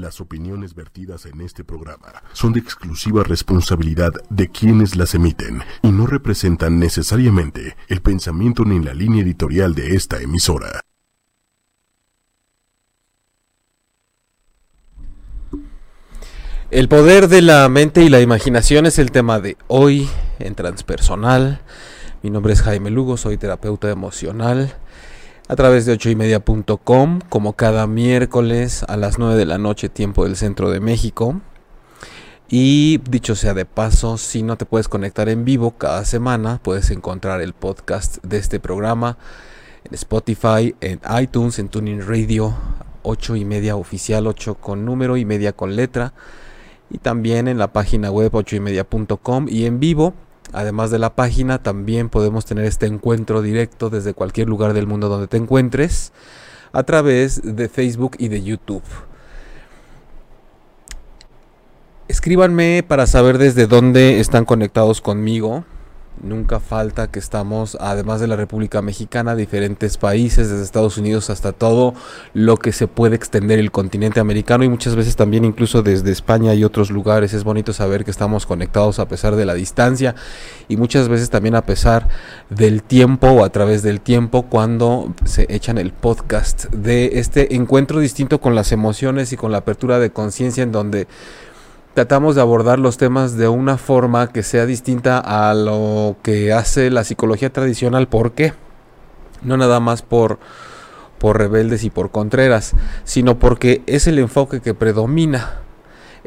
Las opiniones vertidas en este programa son de exclusiva responsabilidad de quienes las emiten y no representan necesariamente el pensamiento ni la línea editorial de esta emisora. El poder de la mente y la imaginación es el tema de hoy en Transpersonal. Mi nombre es Jaime Lugo, soy terapeuta emocional a través de ochoymedia.com, como cada miércoles a las 9 de la noche, tiempo del centro de México. Y dicho sea de paso, si no te puedes conectar en vivo cada semana, puedes encontrar el podcast de este programa en Spotify, en iTunes, en Tuning Radio, 8 y media oficial, 8 con número y media con letra. Y también en la página web 8 y media.com y en vivo Además de la página, también podemos tener este encuentro directo desde cualquier lugar del mundo donde te encuentres a través de Facebook y de YouTube. Escríbanme para saber desde dónde están conectados conmigo. Nunca falta que estamos, además de la República Mexicana, diferentes países, desde Estados Unidos hasta todo lo que se puede extender el continente americano y muchas veces también incluso desde España y otros lugares. Es bonito saber que estamos conectados a pesar de la distancia y muchas veces también a pesar del tiempo o a través del tiempo cuando se echan el podcast de este encuentro distinto con las emociones y con la apertura de conciencia en donde tratamos de abordar los temas de una forma que sea distinta a lo que hace la psicología tradicional. ¿Por qué? No nada más por, por rebeldes y por contreras, sino porque es el enfoque que predomina,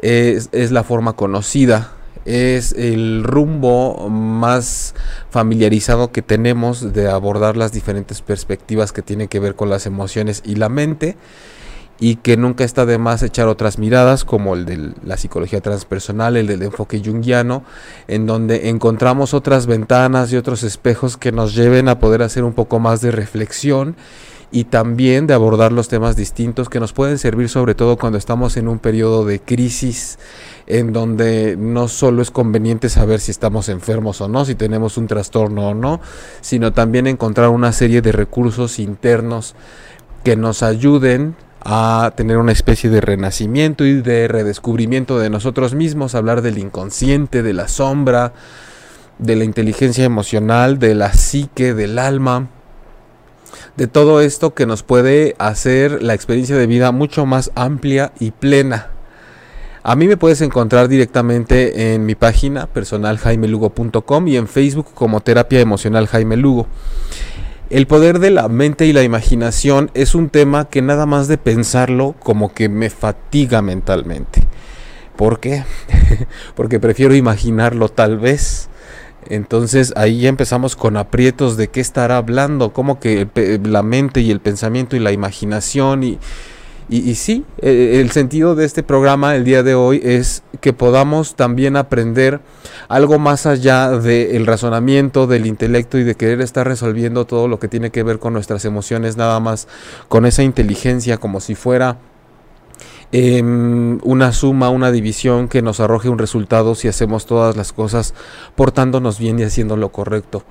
es, es la forma conocida, es el rumbo más familiarizado que tenemos de abordar las diferentes perspectivas que tienen que ver con las emociones y la mente y que nunca está de más echar otras miradas como el de la psicología transpersonal, el del enfoque junguiano, en donde encontramos otras ventanas y otros espejos que nos lleven a poder hacer un poco más de reflexión y también de abordar los temas distintos que nos pueden servir sobre todo cuando estamos en un periodo de crisis en donde no solo es conveniente saber si estamos enfermos o no, si tenemos un trastorno o no, sino también encontrar una serie de recursos internos que nos ayuden a tener una especie de renacimiento y de redescubrimiento de nosotros mismos, hablar del inconsciente, de la sombra, de la inteligencia emocional, de la psique, del alma, de todo esto que nos puede hacer la experiencia de vida mucho más amplia y plena. A mí me puedes encontrar directamente en mi página personal jaimelugo.com y en Facebook como terapia emocional Jaime Lugo. El poder de la mente y la imaginación es un tema que nada más de pensarlo como que me fatiga mentalmente. ¿Por qué? Porque prefiero imaginarlo tal vez. Entonces ahí ya empezamos con aprietos de qué estará hablando, como que la mente y el pensamiento y la imaginación y, y, sí, e, el sentido de este programa el día de hoy es que podamos también aprender algo más allá del razonamiento, del intelecto y de querer estar resolviendo todo lo que tiene que ver con nuestras emociones, nada más con esa inteligencia como si fuera em, una suma, una división que nos arroje un resultado si hacemos todas las cosas portándonos bien y haciendo lo correcto.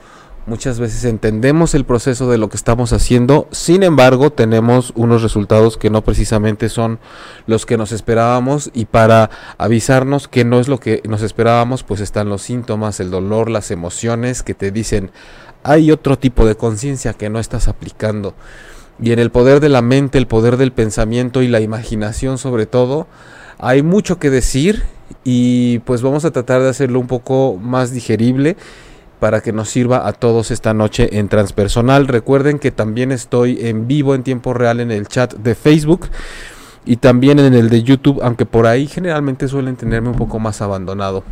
Muchas veces entendemos el proceso de lo que estamos haciendo, sin embargo tenemos unos resultados que no precisamente son los que nos esperábamos y para avisarnos que no es lo que nos esperábamos, pues están los síntomas, el dolor, las emociones que te dicen hay otro tipo de conciencia que no estás aplicando. Y en el poder de la mente, el poder del pensamiento y la imaginación sobre todo, hay mucho que decir y pues vamos a tratar de hacerlo un poco más digerible para que nos sirva a todos esta noche en transpersonal. Recuerden que también estoy en vivo en tiempo real en el chat de Facebook y también en el de YouTube, aunque por ahí generalmente suelen tenerme un poco más abandonado.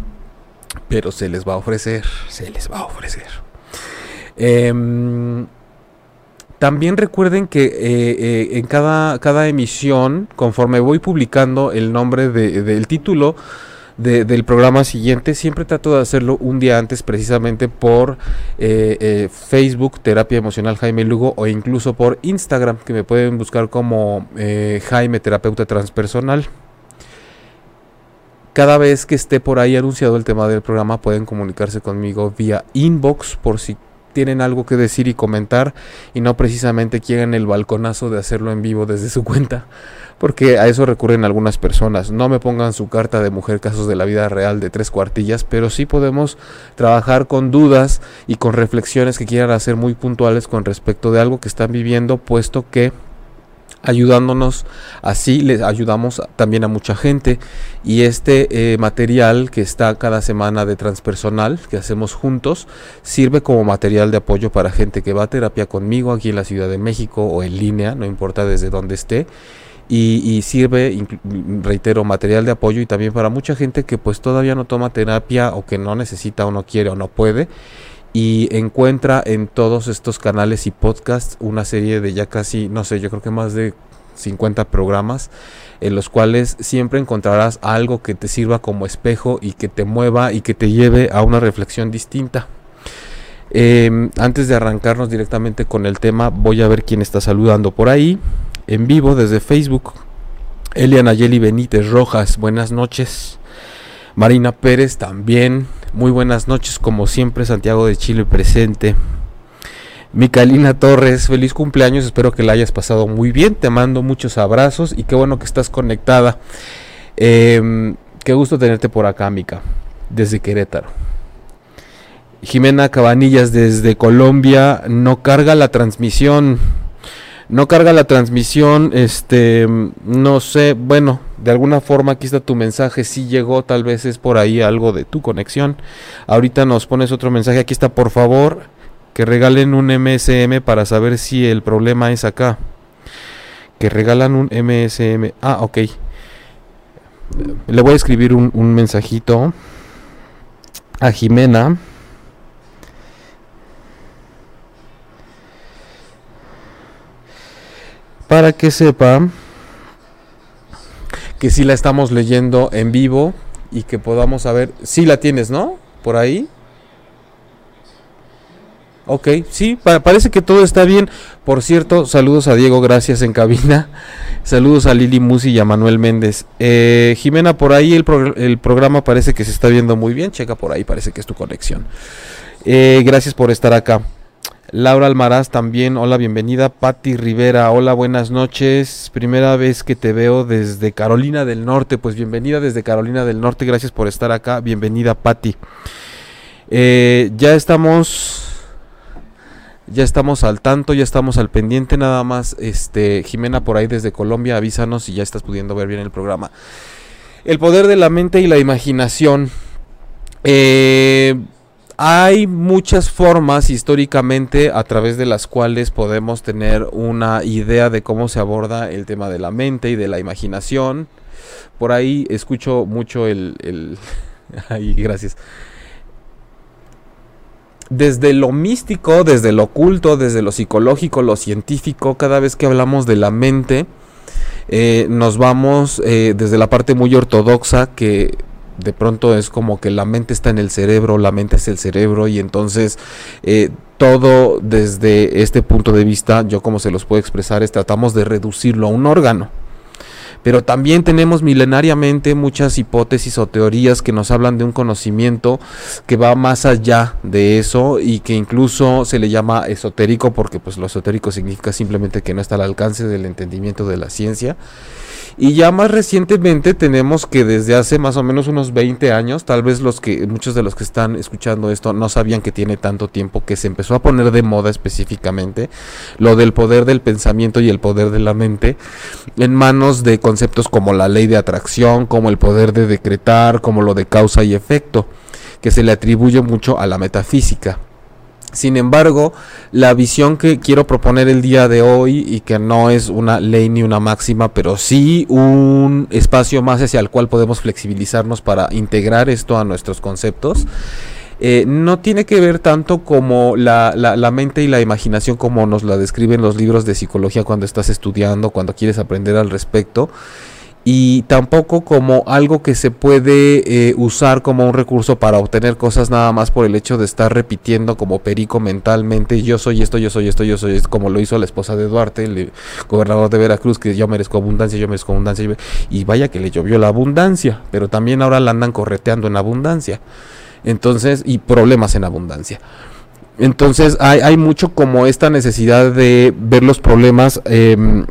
Pero se les va a ofrecer, se les va a ofrecer. Em, también recuerden que eh, eh, en cada, cada emisión, conforme voy publicando el nombre del título, del programa siguiente. Siempre trato de hacerlo un día antes precisamente por eh, eh, Facebook, Terapia Emocional Jaime Lugo, o incluso por Instagram, que me pueden buscar como eh, Jaime Terapeuta Transpersonal. Cada vez que esté por ahí anunciado el tema del programa, pueden comunicarse conmigo vía inbox por si tienen algo que decir y comentar y no precisamente quieren el balconazo de hacerlo en vivo desde su cuenta, porque a eso recurren algunas personas. No me pongan su carta de mujer casos de la vida real de tres cuartillas, pero sí podemos trabajar con dudas y con reflexiones que quieran hacer muy puntuales con respecto de algo que están viviendo, puesto que ayudándonos así les ayudamos también a mucha gente. Y este eh, material que está cada semana de transpersonal que hacemos juntos sirve como material de apoyo para gente que va a terapia conmigo aquí en la Ciudad de México o en línea no importa desde donde esté. Y, y, sirve, reitero, material de apoyo y también para mucha gente que pues todavía no toma terapia o que no necesita o no quiere o no puede y encuentra en todos estos canales y podcasts una serie de ya casi, no sé, yo creo que más de 50 programas en los cuales siempre encontrarás algo que te sirva como espejo y que te mueva y que te lleve a una reflexión distinta. Eh, antes de arrancarnos directamente con el tema, voy a ver quién está saludando por ahí, en vivo desde Facebook. Eliana Yeli Benítez Rojas, buenas noches. Marina Pérez también, muy buenas noches, como siempre, Santiago de Chile presente. Micalina Torres, feliz cumpleaños, espero que la hayas pasado muy bien, te mando muchos abrazos y qué bueno que estás conectada. Eh, qué gusto tenerte por acá, Mica, desde Querétaro. Jimena Cabanillas desde Colombia, no carga la transmisión, no carga la transmisión, este, no sé, bueno, de alguna forma aquí está tu mensaje, si llegó, tal vez es por ahí algo de tu conexión. Ahorita nos pones otro mensaje, aquí está, por favor, que regalen un MSM para saber si el problema es acá. Que regalan un MSM. Ah, ok. Le voy a escribir un, un mensajito a Jimena. Para que sepa que si la estamos leyendo en vivo y que podamos saber si la tienes, ¿no? Por ahí. Ok, sí, pa parece que todo está bien. Por cierto, saludos a Diego, gracias en cabina. Saludos a Lili Musi y a Manuel Méndez. Eh, Jimena, por ahí el, programa parece que se está viendo muy bien. Checa por ahí, parece que es tu conexión. Eh, gracias por estar acá. Laura Almaraz también, hola, bienvenida. Patti Rivera, hola, buenas noches. Primera vez que te veo desde Carolina del Norte, pues bienvenida desde Carolina del Norte, gracias por estar acá. Bienvenida, Patti. Eh, ya estamos ya estamos al tanto, ya estamos al pendiente, nada más, este, Jimena por ahí desde Colombia, avísanos si ya estás pudiendo ver bien el programa. El poder de la mente y la imaginación. Eh, hay muchas formas históricamente a través de las cuales podemos tener una idea de cómo se aborda el tema de la mente y de la imaginación. Por ahí escucho mucho el... el... Ay, gracias desde lo místico, desde lo oculto, desde lo psicológico, lo científico, cada vez que hablamos de la mente, eh, nos vamos eh, desde la parte muy ortodoxa que de pronto es como que la mente está en el cerebro, la mente es el cerebro y entonces eh, todo desde este punto de vista, yo como se los puedo expresar, es tratamos de reducirlo a un órgano pero también tenemos milenariamente muchas hipótesis o teorías que nos hablan de un conocimiento que va más allá de eso y que incluso se le llama esotérico porque pues lo esotérico significa simplemente que no está al alcance del entendimiento de la ciencia. Y ya más recientemente tenemos que desde hace más o menos unos 20 años, tal vez los que muchos de los que están escuchando esto no sabían que tiene tanto tiempo que se empezó a poner de moda específicamente lo del poder del pensamiento y el poder de la mente en manos de conceptos como la ley de atracción, como el poder de decretar, como lo de causa y efecto, que se le atribuye mucho a la metafísica. Sin embargo, la visión que quiero proponer el día de hoy y que no es una ley ni una máxima, pero sí un espacio más hacia el cual podemos flexibilizarnos para integrar esto a nuestros conceptos, eh, no tiene que ver tanto como la, mente y la imaginación como nos la describen los libros de psicología cuando estás estudiando, cuando quieres aprender al respecto y tampoco como algo que se puede eh, usar como un recurso para obtener cosas nada más por el hecho de estar repitiendo como perico mentalmente yo soy esto, yo soy esto, yo soy esto, como lo hizo la esposa de Duarte, el gobernador de Veracruz, que yo merezco abundancia, yo merezco abundancia, y vaya que le llovió la abundancia, pero también ahora la andan correteando en abundancia, entonces, y problemas en abundancia. entonces hay, hay, mucho como esta necesidad de ver los problemas eh,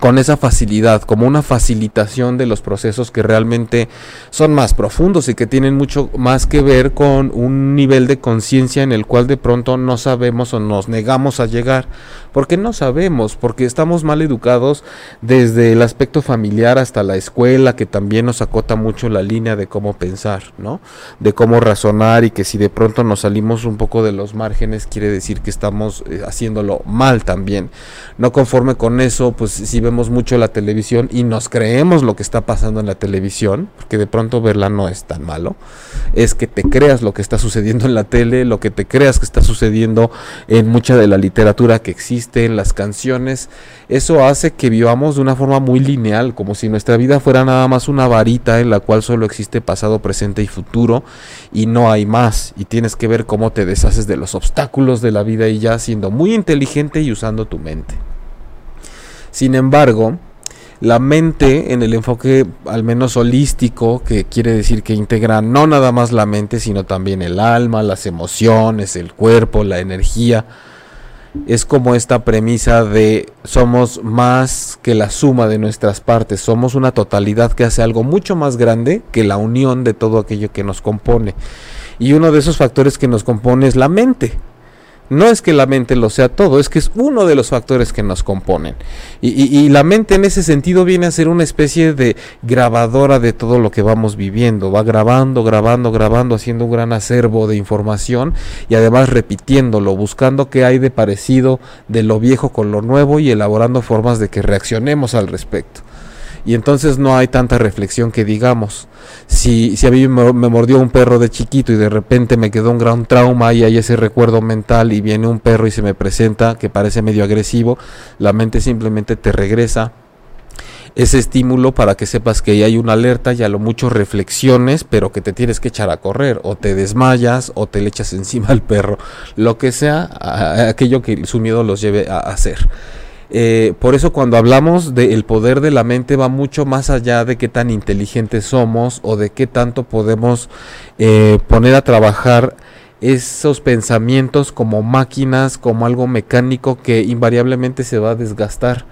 con esa facilidad, como una facilitación de los procesos que realmente son más profundos y que tienen mucho más que ver con un nivel de conciencia en el cual de pronto no sabemos o nos negamos a llegar, porque no sabemos, porque estamos mal educados desde el aspecto familiar hasta la escuela, que también nos acota mucho la línea de cómo pensar, ¿no? De cómo razonar y que si de pronto nos salimos un poco de los márgenes quiere decir que estamos eh, haciéndolo mal también. No conforme con eso, pues si vemos mucho la televisión y nos creemos lo que está pasando en la televisión, porque de pronto verla no es tan malo, es que te creas lo que está sucediendo en la tele, lo que te creas que está sucediendo en mucha de la literatura que existe, en las canciones, eso hace que vivamos de una forma muy lineal, como si nuestra vida fuera nada más una varita en la cual solo existe pasado, presente y futuro y no hay más, y tienes que ver cómo te deshaces de los obstáculos de la vida y ya siendo muy inteligente y usando tu mente. Sin embargo, la mente en el enfoque al menos holístico, que quiere decir que integra no nada más la mente, sino también el alma, las emociones, el cuerpo, la energía, es como esta premisa de somos más que la suma de nuestras partes, somos una totalidad que hace algo mucho más grande que la unión de todo aquello que nos compone. Y uno de esos factores que nos compone es la mente. No es que la mente lo sea todo, es que es uno de los factores que nos componen. Y, la mente en ese sentido viene a ser una especie de grabadora de todo lo que vamos viviendo. Va grabando, grabando, grabando, haciendo un gran acervo de información y además repitiéndolo, buscando qué hay de parecido de lo viejo con lo nuevo y elaborando formas de que reaccionemos al respecto y entonces no hay tanta reflexión que digamos. Si, si a mí me, mordió un perro de chiquito y de repente me quedó un gran trauma y hay ese recuerdo mental y viene un perro y se me presenta que parece medio agresivo, la mente simplemente te regresa ese estímulo para que sepas que hay una alerta y a lo mucho reflexiones, pero que te tienes que echar a correr, o te desmayas, o te le echas encima al perro, lo que sea, a aquello que su miedo los lleve a hacer. Eh, por eso cuando hablamos del poder de la mente va mucho más allá de qué tan inteligentes somos o de qué tanto podemos eh, poner a trabajar esos pensamientos como máquinas, como algo mecánico que invariablemente se va a desgastar.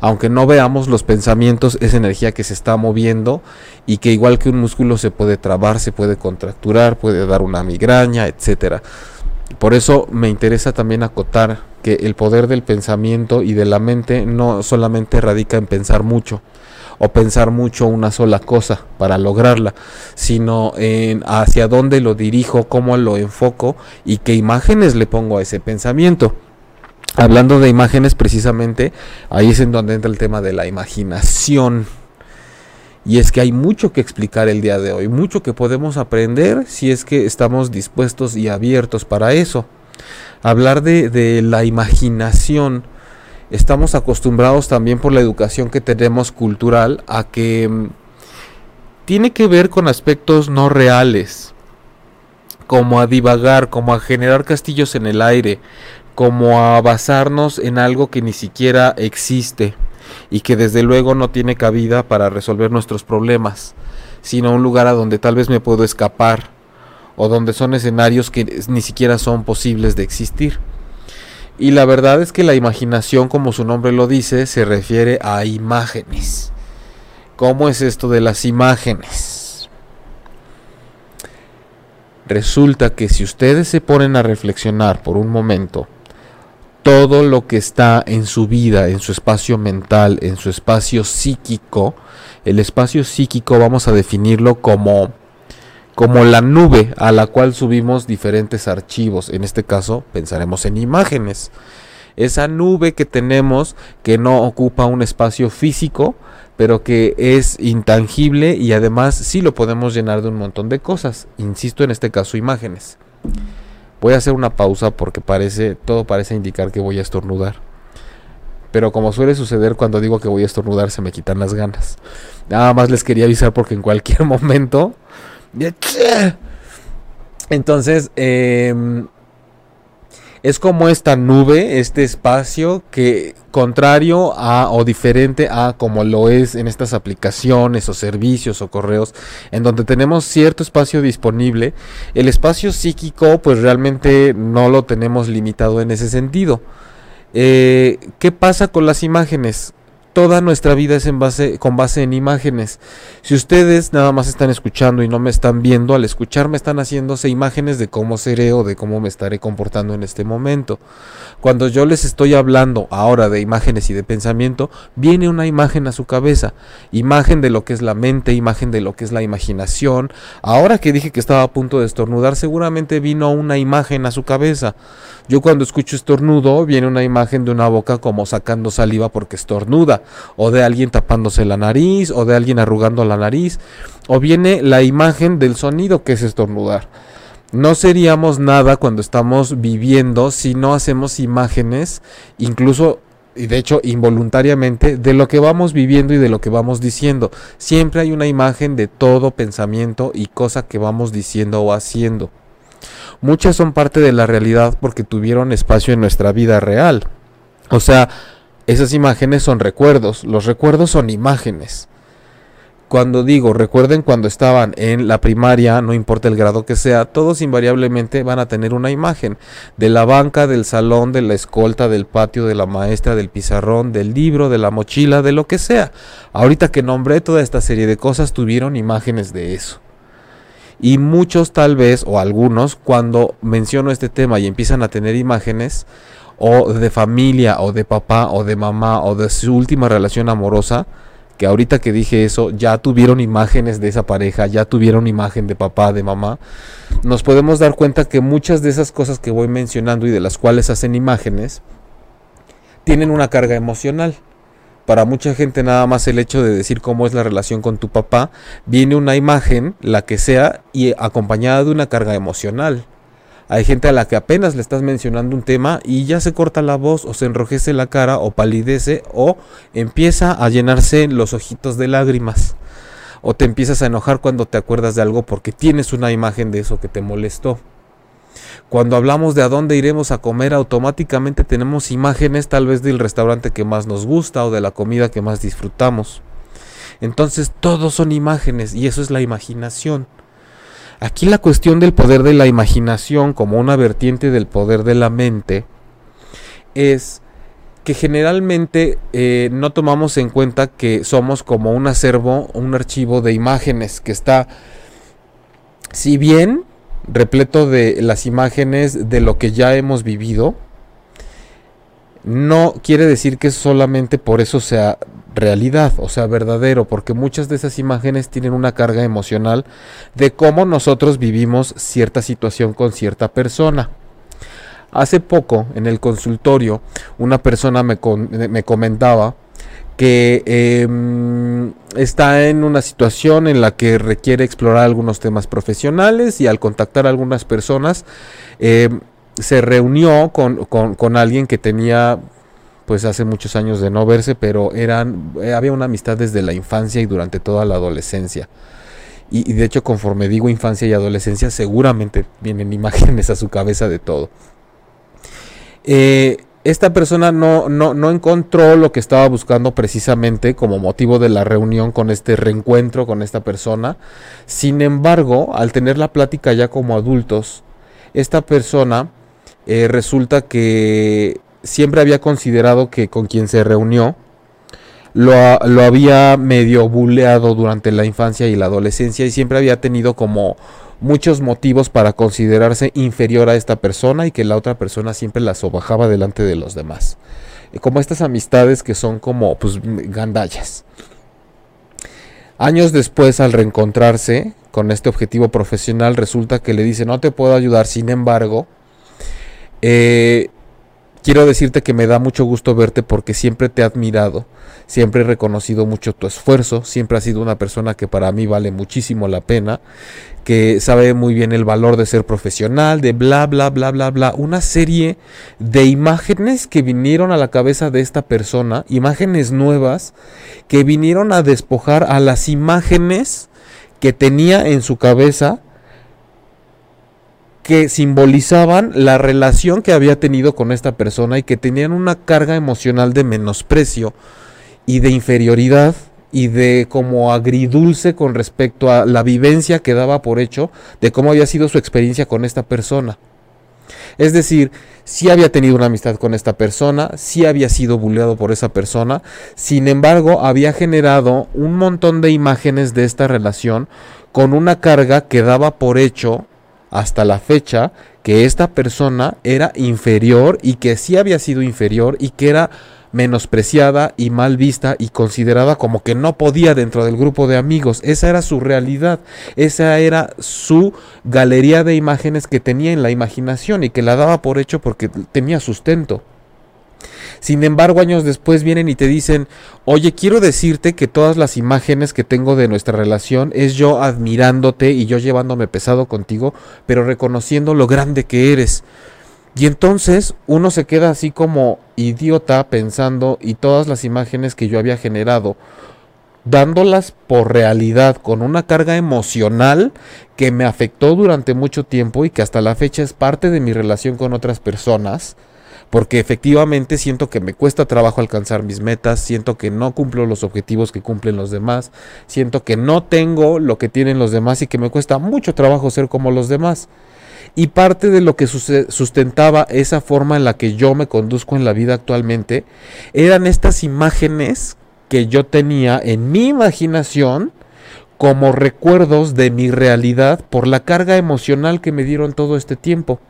Aunque no veamos los pensamientos, es energía que se está moviendo y que igual que un músculo se puede trabar, se puede contracturar, puede dar una migraña, etcétera. Por eso me interesa también acotar que el poder del pensamiento y de la mente no solamente radica en pensar mucho o pensar mucho una sola cosa para lograrla, sino en hacia dónde lo dirijo, cómo lo enfoco y qué imágenes le pongo a ese pensamiento. Hablando de imágenes precisamente, ahí es en donde entra el tema de la imaginación. Y es que hay mucho que explicar el día de hoy, mucho que podemos aprender si es que estamos dispuestos y abiertos para eso. Hablar de, la imaginación, estamos acostumbrados también por la educación que tenemos cultural a que mm, tiene que ver con aspectos no reales, como a divagar, como a generar castillos en el aire, como a basarnos en algo que ni siquiera existe y que desde luego no tiene cabida para resolver nuestros problemas, sino un lugar a donde tal vez me puedo escapar o donde son escenarios que ni siquiera son posibles de existir. Y la verdad es que la imaginación, como su nombre lo dice, se refiere a imágenes. ¿Cómo es esto de las imágenes? Resulta que si ustedes se ponen a reflexionar por un momento, todo lo que está en su vida, en su espacio mental, en su espacio psíquico, el espacio psíquico vamos a definirlo como como la nube a la cual subimos diferentes archivos. En este caso pensaremos en imágenes. Esa nube que tenemos que no ocupa un espacio físico, pero que es intangible y además sí lo podemos llenar de un montón de cosas. Insisto en este caso imágenes. Voy a hacer una pausa porque parece todo parece indicar que voy a estornudar. Pero como suele suceder cuando digo que voy a estornudar se me quitan las ganas. Nada más les quería avisar porque en cualquier momento entonces, eh, Es como esta nube, este espacio que contrario a o diferente a como lo es en estas aplicaciones o servicios o correos en donde tenemos cierto espacio disponible, el espacio psíquico pues realmente no lo tenemos limitado en ese sentido. Eh, ¿Qué pasa con las imágenes? Toda nuestra vida es en base, con base en imágenes. Si ustedes nada más están escuchando y no me están viendo, al escucharme están haciéndose imágenes de cómo seré o de cómo me estaré comportando en este momento. Cuando yo les estoy hablando ahora de imágenes y de pensamiento, viene una imagen a su cabeza. Imagen de lo que es la mente, imagen de lo que es la imaginación. Ahora que dije que estaba a punto de estornudar, seguramente vino una imagen a su cabeza. Yo cuando escucho estornudo, viene una imagen de una boca como sacando saliva porque estornuda o de alguien tapándose la nariz, o de alguien arrugando la nariz, o viene la imagen del sonido que es estornudar. No seríamos nada cuando estamos viviendo si no hacemos imágenes, incluso y de hecho involuntariamente, de lo que vamos viviendo y de lo que vamos diciendo. Siempre hay una imagen de todo pensamiento y cosa que vamos diciendo o haciendo. Muchas son parte de la realidad porque tuvieron espacio en nuestra vida real. O sea, esas imágenes son recuerdos, los recuerdos son imágenes. Cuando digo, recuerden cuando estaban en la primaria, no importa el grado que sea, todos invariablemente van a tener una imagen de la banca, del salón, de la escolta, del patio, de la maestra, del pizarrón, del libro, de la mochila, de lo que sea. Ahorita que nombré toda esta serie de cosas, tuvieron imágenes de eso. Y muchos tal vez, o algunos, cuando menciono este tema y empiezan a tener imágenes, o de familia o de papá o de mamá o de su última relación amorosa, que ahorita que dije eso ya tuvieron imágenes de esa pareja, ya tuvieron imagen de papá, de mamá, nos podemos dar cuenta que muchas de esas cosas que voy mencionando y de las cuales hacen imágenes, tienen una carga emocional. Para mucha gente nada más el hecho de decir cómo es la relación con tu papá, viene una imagen, la que sea, y acompañada de una carga emocional. Hay gente a la que apenas le estás mencionando un tema y ya se corta la voz o se enrojece la cara o palidece o empieza a llenarse los ojitos de lágrimas. O te empiezas a enojar cuando te acuerdas de algo porque tienes una imagen de eso que te molestó. Cuando hablamos de a dónde iremos a comer, automáticamente tenemos imágenes tal vez del restaurante que más nos gusta o de la comida que más disfrutamos. Entonces todos son imágenes y eso es la imaginación. Aquí la cuestión del poder de la imaginación como una vertiente del poder de la mente es que generalmente eh, no tomamos en cuenta que somos como un acervo, un archivo de imágenes que está, si bien repleto de las imágenes de lo que ya hemos vivido, no quiere decir que solamente por eso sea realidad, o sea, verdadero, porque muchas de esas imágenes tienen una carga emocional de cómo nosotros vivimos cierta situación con cierta persona. Hace poco, en el consultorio, una persona me, me comentaba que em, está en una situación en la que requiere explorar algunos temas profesionales y al contactar a algunas personas em, se reunió con, con alguien que tenía pues hace muchos años de no verse, pero eran, eh, había una amistad desde la infancia y durante toda la adolescencia. Y, de hecho, conforme digo infancia y adolescencia, seguramente vienen imágenes a su cabeza de todo. Eh, esta persona no, no, no, encontró lo que estaba buscando precisamente como motivo de la reunión con este reencuentro con esta persona. Sin embargo, al tener la plática ya como adultos, esta persona eh, resulta que siempre había considerado que con quien se reunió lo, había medio buleado durante la infancia y la adolescencia y siempre había tenido como muchos motivos para considerarse inferior a esta persona y que la otra persona siempre la sobajaba delante de los demás. Como estas amistades que son como pues gandallas. Años después, al reencontrarse con este objetivo profesional, resulta que le dice, no te puedo ayudar, sin embargo, eh, Quiero decirte que me da mucho gusto verte porque siempre te he admirado, siempre he reconocido mucho tu esfuerzo, siempre has sido una persona que para mí vale muchísimo la pena, que sabe muy bien el valor de ser profesional, de bla, bla, bla, bla, bla. Una serie de imágenes que vinieron a la cabeza de esta persona, imágenes nuevas, que vinieron a despojar a las imágenes que tenía en su cabeza que simbolizaban la relación que había tenido con esta persona y que tenían una carga emocional de menosprecio y de inferioridad y de como agridulce con respecto a la vivencia que daba por hecho de cómo había sido su experiencia con esta persona. Es decir, si había tenido una amistad con esta persona, si había sido bulleado por esa persona, sin embargo había generado un montón de imágenes de esta relación con una carga que daba por hecho hasta la fecha que esta persona era inferior y que sí había sido inferior y que era menospreciada y mal vista y considerada como que no podía dentro del grupo de amigos. Esa era su realidad, esa era su galería de imágenes que tenía en la imaginación y que la daba por hecho porque tenía sustento. Sin embargo, años después vienen y te dicen, oye, quiero decirte que todas las imágenes que tengo de nuestra relación es yo admirándote y yo llevándome pesado contigo, pero reconociendo lo grande que eres. Y entonces uno se queda así como idiota pensando y todas las imágenes que yo había generado, dándolas por realidad con una carga emocional que me afectó durante mucho tiempo y que hasta la fecha es parte de mi relación con otras personas, porque efectivamente siento que me cuesta trabajo alcanzar mis metas, siento que no cumplo los objetivos que cumplen los demás, siento que no tengo lo que tienen los demás y que me cuesta mucho trabajo ser como los demás. Y parte de lo que sustentaba esa forma en la que yo me conduzco en la vida actualmente eran estas imágenes que yo tenía en mi imaginación como recuerdos de mi realidad por la carga emocional que me dieron todo este tiempo.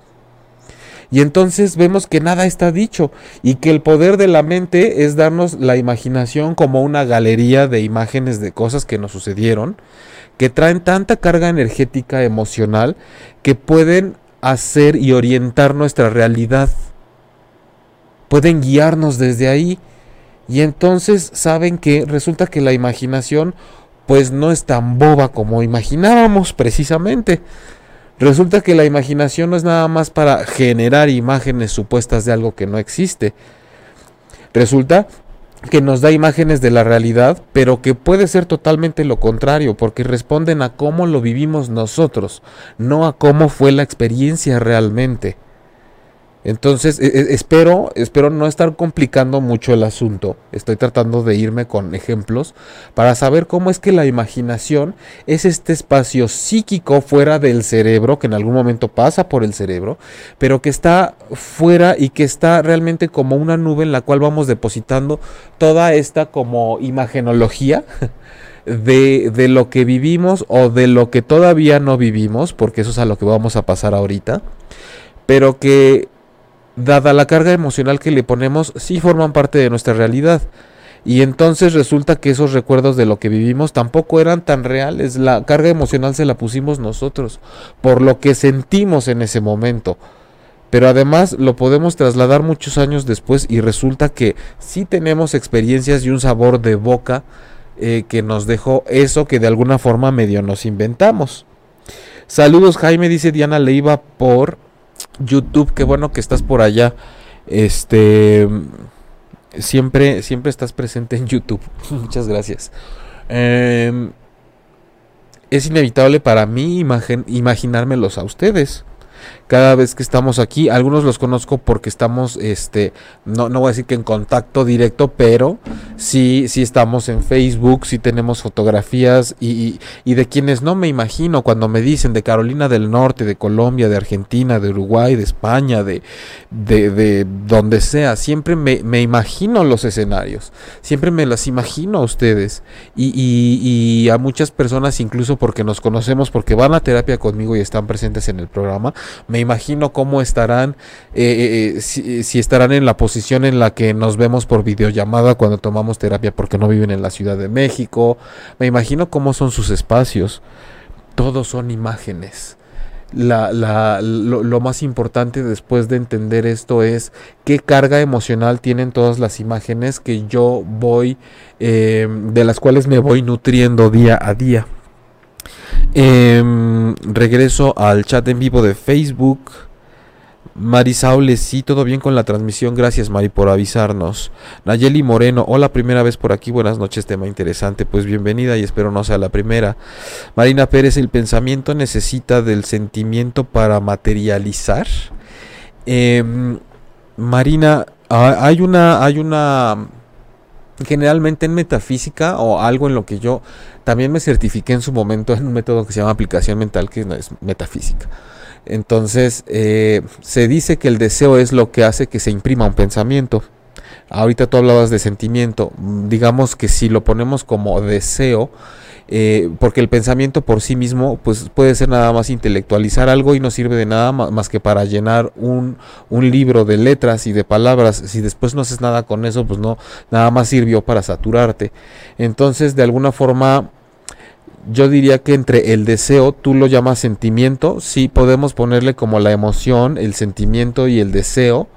Y entonces vemos que nada está dicho y que el poder de la mente es darnos la imaginación como una galería de imágenes de cosas que nos sucedieron que traen tanta carga energética emocional que pueden hacer y orientar nuestra realidad. Pueden guiarnos desde ahí. Y entonces saben que resulta que la imaginación pues no es tan boba como imaginábamos precisamente. Resulta que la imaginación no es nada más para generar imágenes supuestas de algo que no existe. Resulta que nos da imágenes de la realidad, pero que puede ser totalmente lo contrario, porque responden a cómo lo vivimos nosotros, no a cómo fue la experiencia realmente. Entonces, e, e, espero, espero no estar complicando mucho el asunto. Estoy tratando de irme con ejemplos para saber cómo es que la imaginación es este espacio psíquico fuera del cerebro, que en algún momento pasa por el cerebro, pero que está fuera y que está realmente como una nube en la cual vamos depositando toda esta como imagenología. De, de lo que vivimos o de lo que todavía no vivimos, porque eso es a lo que vamos a pasar ahorita, pero que dada la carga emocional que le ponemos, sí forman parte de nuestra realidad. Y entonces resulta que esos recuerdos de lo que vivimos tampoco eran tan reales. La carga emocional se la pusimos nosotros, por lo que sentimos en ese momento. Pero además lo podemos trasladar muchos años después y resulta que sí tenemos experiencias y un sabor de boca eh, que nos dejó eso que de alguna forma medio nos inventamos. Saludos Jaime, dice Diana Leiva por YouTube, qué bueno que estás por allá. Este siempre, siempre estás presente en YouTube. Muchas gracias. Em, es inevitable para mí imaginármelos a ustedes cada vez que estamos aquí. Algunos los conozco porque estamos, este, no, no voy a decir que en contacto directo, pero sí, sí estamos en Facebook, sí tenemos fotografías y, y, de quienes no me imagino cuando me dicen de Carolina del Norte, de Colombia, de Argentina, de Uruguay, de España, de, de, de donde sea, siempre me, me, imagino los escenarios, siempre me las imagino a ustedes y, y, a muchas personas incluso porque nos conocemos, porque van a terapia conmigo y están presentes en el programa, me imagino cómo estarán, eh, eh, eh, si, estarán en la posición en la que nos vemos por videollamada cuando tomamos terapia porque no viven en la Ciudad de México. Me imagino cómo son sus espacios. Todos son imágenes. La, lo, más importante después de entender esto es qué carga emocional tienen todas las imágenes que yo voy, de las cuales me voy nutriendo día a día. Em, regreso al chat en vivo de Facebook. Marisaules, sí, todo bien con la transmisión. Gracias, Mari, por avisarnos. Nayeli Moreno, hola, primera vez por aquí. Buenas noches, tema interesante. Pues bienvenida y espero no sea la primera. Marina Pérez, el pensamiento necesita del sentimiento para materializar. Em, Marina, hay una, hay una generalmente en metafísica o algo en lo que yo también me certifiqué en su momento en un método que se llama aplicación mental, que es metafísica. Entonces, eh, se dice que el deseo es lo que hace que se imprima un pensamiento. Ahorita tú hablabas de sentimiento. Digamos que si lo ponemos como deseo, eh, porque el pensamiento por sí mismo pues puede ser nada más intelectualizar algo y no sirve de nada más, que para llenar un, un, libro de letras y de palabras. Si después no haces nada con eso, pues no, nada más sirvió para saturarte. Entonces, de alguna forma, yo diría que entre el deseo, tú lo llamas sentimiento, sí podemos ponerle como la emoción, el sentimiento y el deseo.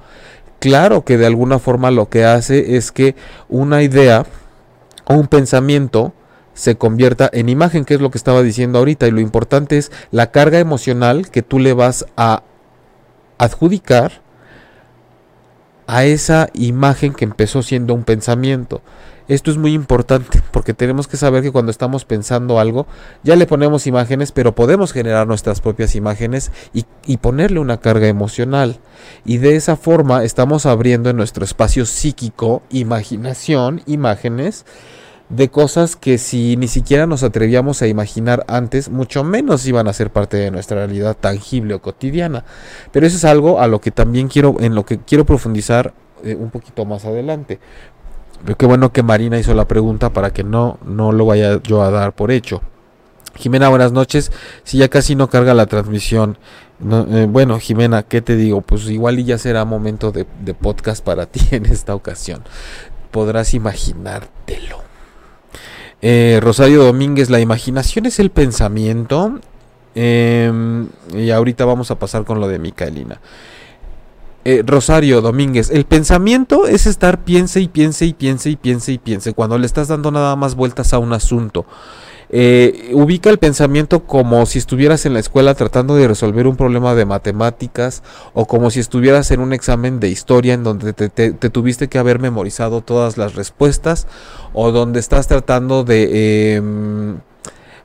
Claro que de alguna forma lo que hace es que una idea o un pensamiento se convierta en imagen, que es lo que estaba diciendo ahorita. Y lo importante es la carga emocional que tú le vas a adjudicar a esa imagen que empezó siendo un pensamiento. Esto es muy importante porque tenemos que saber que cuando estamos pensando algo, ya le ponemos imágenes, pero podemos generar nuestras propias imágenes y, y, ponerle una carga emocional. Y de esa forma estamos abriendo en nuestro espacio psíquico imaginación, imágenes de cosas que si ni siquiera nos atrevíamos a imaginar antes, mucho menos iban a ser parte de nuestra realidad tangible o cotidiana. Pero eso es algo a lo que también quiero, en lo que quiero profundizar eh, un poquito más adelante. Pero qué bueno que Marina hizo la pregunta para que no, no lo vaya yo a dar por hecho. Jimena, buenas noches. Si ya casi no carga la transmisión. Eh, bueno, Jimena, ¿qué te digo? Pues igual y ya será momento de, de podcast para ti en esta ocasión. Podrás imaginártelo. Eh, Rosario Domínguez, la imaginación es el pensamiento. Em, y ahorita vamos a pasar con lo de Micaelina. Eh, Rosario Domínguez, el pensamiento es estar piense y piense y piense y piense y piense cuando le estás dando nada más vueltas a un asunto. Eh, ubica el pensamiento como si estuvieras en la escuela tratando de resolver un problema de matemáticas o como si estuvieras en un examen de historia en donde te, tuviste que haber memorizado todas las respuestas o donde estás tratando de... Em,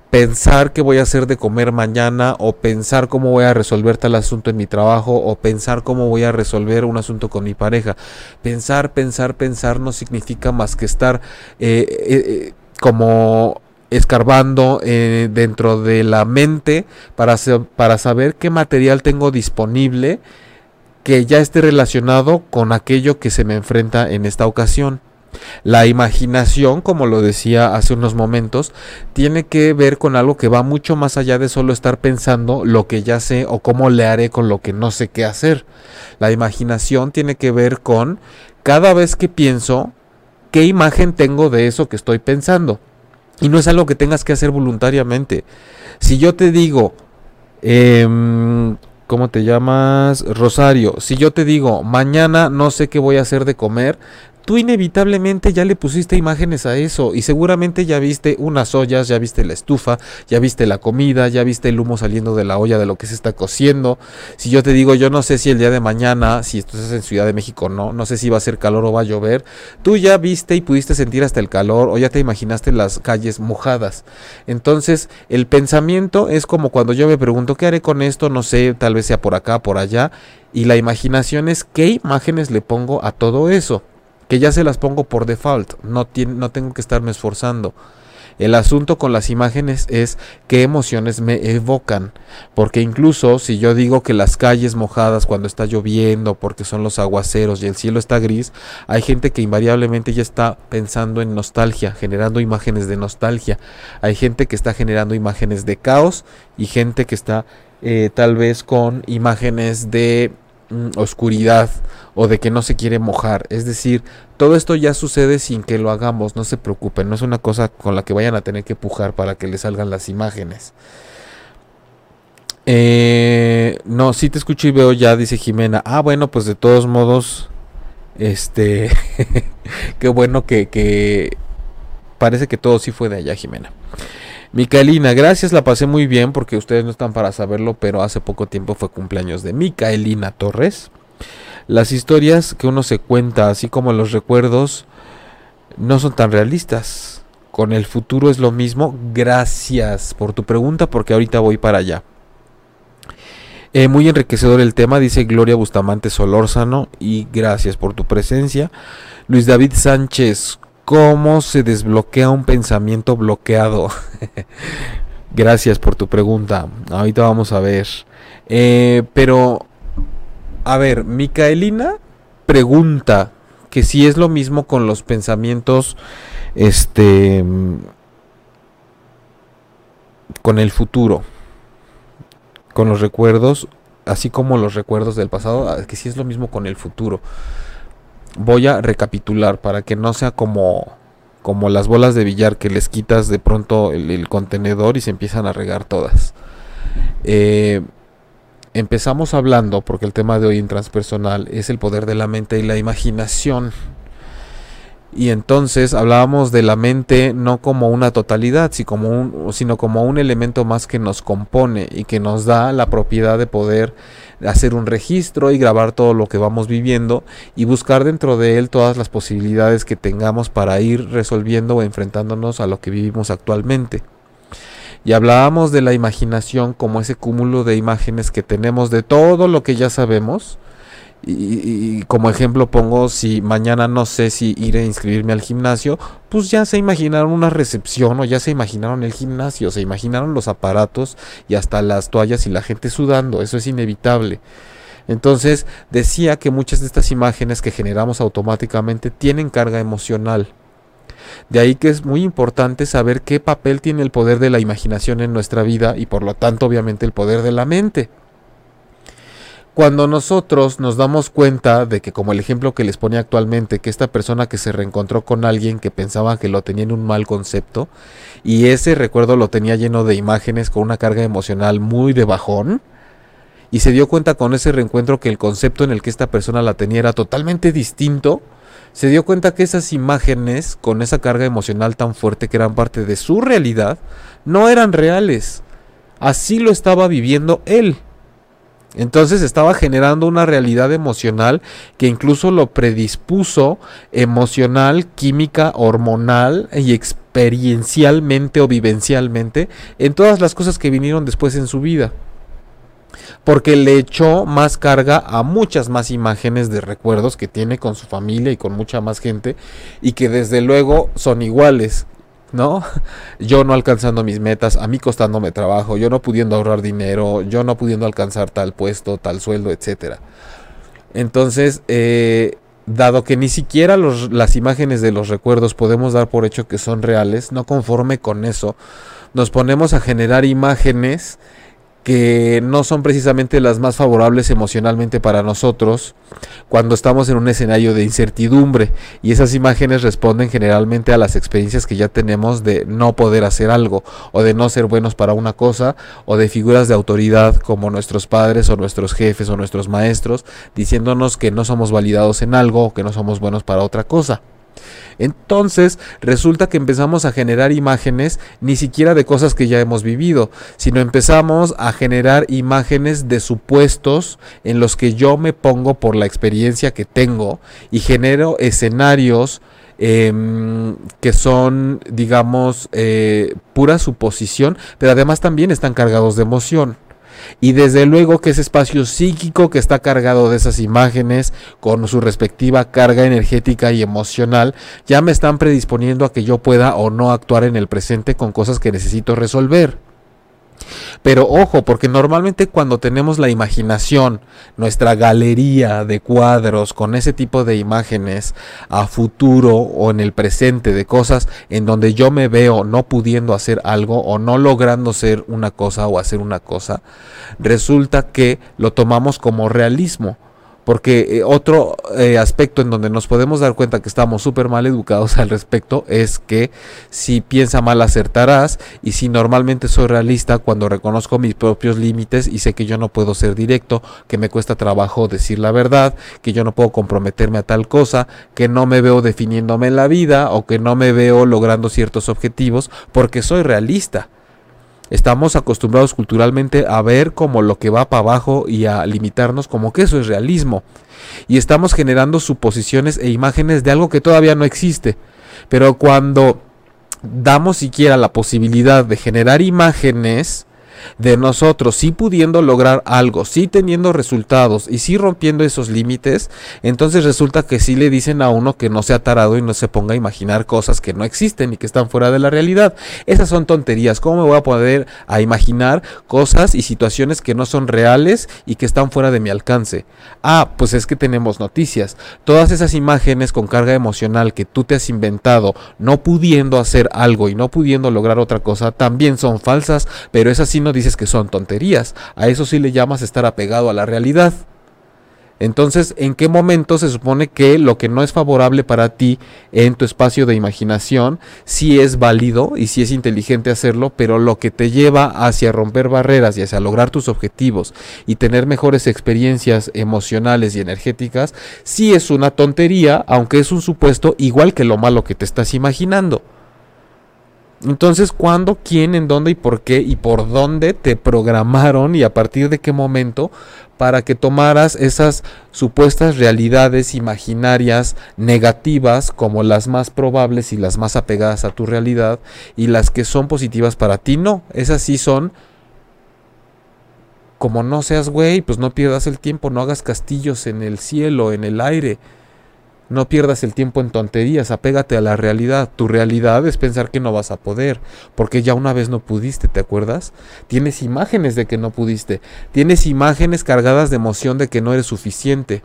pensar qué voy a hacer de comer mañana o pensar cómo voy a resolver tal asunto en mi trabajo o pensar cómo voy a resolver un asunto con mi pareja. Pensar, pensar, pensar no significa más que estar eh, eh, como escarbando eh, dentro de la mente para, para saber qué material tengo disponible que ya esté relacionado con aquello que se me enfrenta en esta ocasión. La imaginación, como lo decía hace unos momentos, tiene que ver con algo que va mucho más allá de solo estar pensando lo que ya sé o cómo le haré con lo que no sé qué hacer. La imaginación tiene que ver con cada vez que pienso, qué imagen tengo de eso que estoy pensando. Y no es algo que tengas que hacer voluntariamente. Si yo te digo, em, ¿cómo te llamas? Rosario, si yo te digo, mañana no sé qué voy a hacer de comer, tú inevitablemente ya le pusiste imágenes a eso y seguramente ya viste unas ollas, ya viste la estufa, ya viste la comida, ya viste el humo saliendo de la olla de lo que se está cociendo. Si yo te digo, yo no sé si el día de mañana, si estás en Ciudad de México no, no sé si va a ser calor o va a llover, tú ya viste y pudiste sentir hasta el calor o ya te imaginaste las calles mojadas. Entonces, el pensamiento es como cuando yo me pregunto, ¿qué haré con esto? No sé, tal vez sea por acá, por allá. Y la imaginación es qué imágenes le pongo a todo eso que ya se las pongo por default, no, no tengo que estarme esforzando. El asunto con las imágenes es qué emociones me evocan, porque incluso si yo digo que las calles mojadas cuando está lloviendo, porque son los aguaceros y el cielo está gris, hay gente que invariablemente ya está pensando en nostalgia, generando imágenes de nostalgia. Hay gente que está generando imágenes de caos y gente que está eh, tal vez con imágenes de oscuridad o de que no se quiere mojar. Es decir, todo esto ya sucede sin que lo hagamos, no se preocupen, no es una cosa con la que vayan a tener que pujar para que les salgan las imágenes. Eh, no, sí te escucho y veo ya, dice Jimena. Ah, bueno, pues de todos modos, este, qué bueno que, que parece que todo sí fue de allá, Jimena. Micaelina, gracias, la pasé muy bien porque ustedes no están para saberlo, pero hace poco tiempo fue cumpleaños de Micaelina Torres. Las historias que uno se cuenta, así como los recuerdos, no son tan realistas. Con el futuro es lo mismo. Gracias por tu pregunta porque ahorita voy para allá. Eh, muy enriquecedor el tema, dice Gloria Bustamante Solórzano, y gracias por tu presencia. Luis David Sánchez, ¿cómo se desbloquea un pensamiento bloqueado? gracias por tu pregunta. Ahorita vamos a ver. Eh, pero, a ver, Micaelina pregunta que si es lo mismo con los pensamientos, este, con el futuro con los recuerdos, así como los recuerdos del pasado, ah, que sí es lo mismo con el futuro. Voy a recapitular para que no sea como, como las bolas de billar que les quitas de pronto el, contenedor y se empiezan a regar todas. Eh, empezamos hablando, porque el tema de hoy en transpersonal es el poder de la mente y la imaginación. Y entonces hablábamos de la mente no como una totalidad, sino como un, elemento más que nos compone y que nos da la propiedad de poder hacer un registro y grabar todo lo que vamos viviendo y buscar dentro de él todas las posibilidades que tengamos para ir resolviendo o enfrentándonos a lo que vivimos actualmente. Y hablábamos de la imaginación como ese cúmulo de imágenes que tenemos de todo lo que ya sabemos, y, como ejemplo pongo, si mañana no sé si iré a inscribirme al gimnasio, pues ya se imaginaron una recepción o ya se imaginaron el gimnasio, se imaginaron los aparatos y hasta las toallas y la gente sudando, eso es inevitable. Entonces decía que muchas de estas imágenes que generamos automáticamente tienen carga emocional. De ahí que es muy importante saber qué papel tiene el poder de la imaginación en nuestra vida y por lo tanto obviamente el poder de la mente. Cuando nosotros nos damos cuenta de que, como el ejemplo que les pone actualmente, que esta persona que se reencontró con alguien que pensaba que lo tenía en un mal concepto, y ese recuerdo lo tenía lleno de imágenes con una carga emocional muy de bajón, y se dio cuenta con ese reencuentro que el concepto en el que esta persona la tenía era totalmente distinto, se dio cuenta que esas imágenes con esa carga emocional tan fuerte que eran parte de su realidad, no eran reales. Así lo estaba viviendo él. Entonces estaba generando una realidad emocional que incluso lo predispuso emocional, química, hormonal y experiencialmente o vivencialmente en todas las cosas que vinieron después en su vida. Porque le echó más carga a muchas más imágenes de recuerdos que tiene con su familia y con mucha más gente y que desde luego son iguales. ¿No? Yo no alcanzando mis metas, a mí costándome trabajo, yo no pudiendo ahorrar dinero, yo no pudiendo alcanzar tal puesto, tal sueldo, etcétera. Entonces, eh, dado que ni siquiera las imágenes de los recuerdos podemos dar por hecho que son reales, no conforme con eso, nos ponemos a generar imágenes que no son precisamente las más favorables emocionalmente para nosotros cuando estamos en un escenario de incertidumbre y esas imágenes responden generalmente a las experiencias que ya tenemos de no poder hacer algo o de no ser buenos para una cosa o de figuras de autoridad como nuestros padres o nuestros jefes o nuestros maestros diciéndonos que no somos validados en algo o que no somos buenos para otra cosa. Entonces resulta que empezamos a generar imágenes ni siquiera de cosas que ya hemos vivido, sino empezamos a generar imágenes de supuestos en los que yo me pongo por la experiencia que tengo y genero escenarios em, que son, digamos, eh, pura suposición, pero además también están cargados de emoción. Y desde luego que ese espacio psíquico que está cargado de esas imágenes, con su respectiva carga energética y emocional, ya me están predisponiendo a que yo pueda o no actuar en el presente con cosas que necesito resolver. Pero ojo, porque normalmente cuando tenemos la imaginación, nuestra galería de cuadros con ese tipo de imágenes a futuro o en el presente de cosas en donde yo me veo no pudiendo hacer algo o no logrando ser una cosa o hacer una cosa, resulta que lo tomamos como realismo. Porque eh, otro eh, aspecto en donde nos podemos dar cuenta que estamos súper mal educados al respecto es que si piensa mal acertarás y si normalmente soy realista cuando reconozco mis propios límites y sé que yo no puedo ser directo, que me cuesta trabajo decir la verdad, que yo no puedo comprometerme a tal cosa, que no me veo definiéndome en la vida o que no me veo logrando ciertos objetivos porque soy realista Estamos acostumbrados culturalmente a ver como lo que va para abajo y a limitarnos como que eso es realismo. Y estamos generando suposiciones e imágenes de algo que todavía no existe. Pero cuando damos siquiera la posibilidad de generar imágenes, de nosotros sí pudiendo lograr algo, sí teniendo resultados y sí rompiendo esos límites, entonces resulta que sí le dicen a uno que no sea tarado y no se ponga a imaginar cosas que no existen y que están fuera de la realidad. Esas son tonterías. ¿Cómo me voy a poder a imaginar cosas y situaciones que no son reales y que están fuera de mi alcance? Ah, pues es que tenemos noticias. Todas esas imágenes con carga emocional que tú te has inventado, no pudiendo hacer algo y no pudiendo lograr otra cosa, también son falsas, pero esas sí no dices que son tonterías. A eso sí le llamas estar apegado a la realidad. Entonces, ¿en qué momento se supone que lo que no es favorable para ti en tu espacio de imaginación sí es válido y sí es inteligente hacerlo, pero lo que te lleva hacia romper barreras y hacia lograr tus objetivos y tener mejores experiencias emocionales y energéticas, sí es una tontería, aunque es un supuesto igual que lo malo que te estás imaginando? Entonces, ¿cuándo, quién, en dónde y por qué y por dónde te programaron y a partir de qué momento para que tomaras esas supuestas realidades imaginarias negativas como las más probables y las más apegadas a tu realidad y las que son positivas para ti? No, esas sí son como no seas güey, pues no pierdas el tiempo, no hagas castillos en el cielo, en el aire no pierdas el tiempo en tonterías, apégate a la realidad. Tu realidad es pensar que no vas a poder, porque ya una vez no pudiste, ¿te acuerdas? Tienes imágenes de que no pudiste, tienes imágenes cargadas de emoción de que no eres suficiente.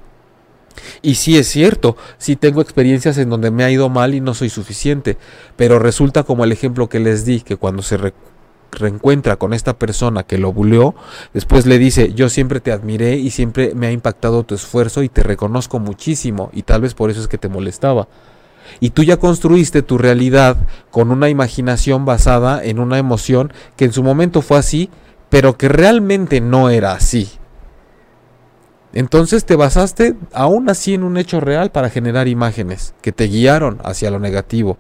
Y sí es cierto, sí tengo experiencias en donde me ha ido mal y no soy suficiente, pero resulta como el ejemplo que les di, que cuando se, reencuentra con esta persona que lo buleó, después le dice, yo siempre te admiré y siempre me ha impactado tu esfuerzo y te reconozco muchísimo y tal vez por eso es que te molestaba. Y tú ya construiste tu realidad con una imaginación basada en una emoción que en su momento fue así, pero que realmente no era así. Entonces te basaste aún así en un hecho real para generar imágenes que te guiaron hacia lo negativo.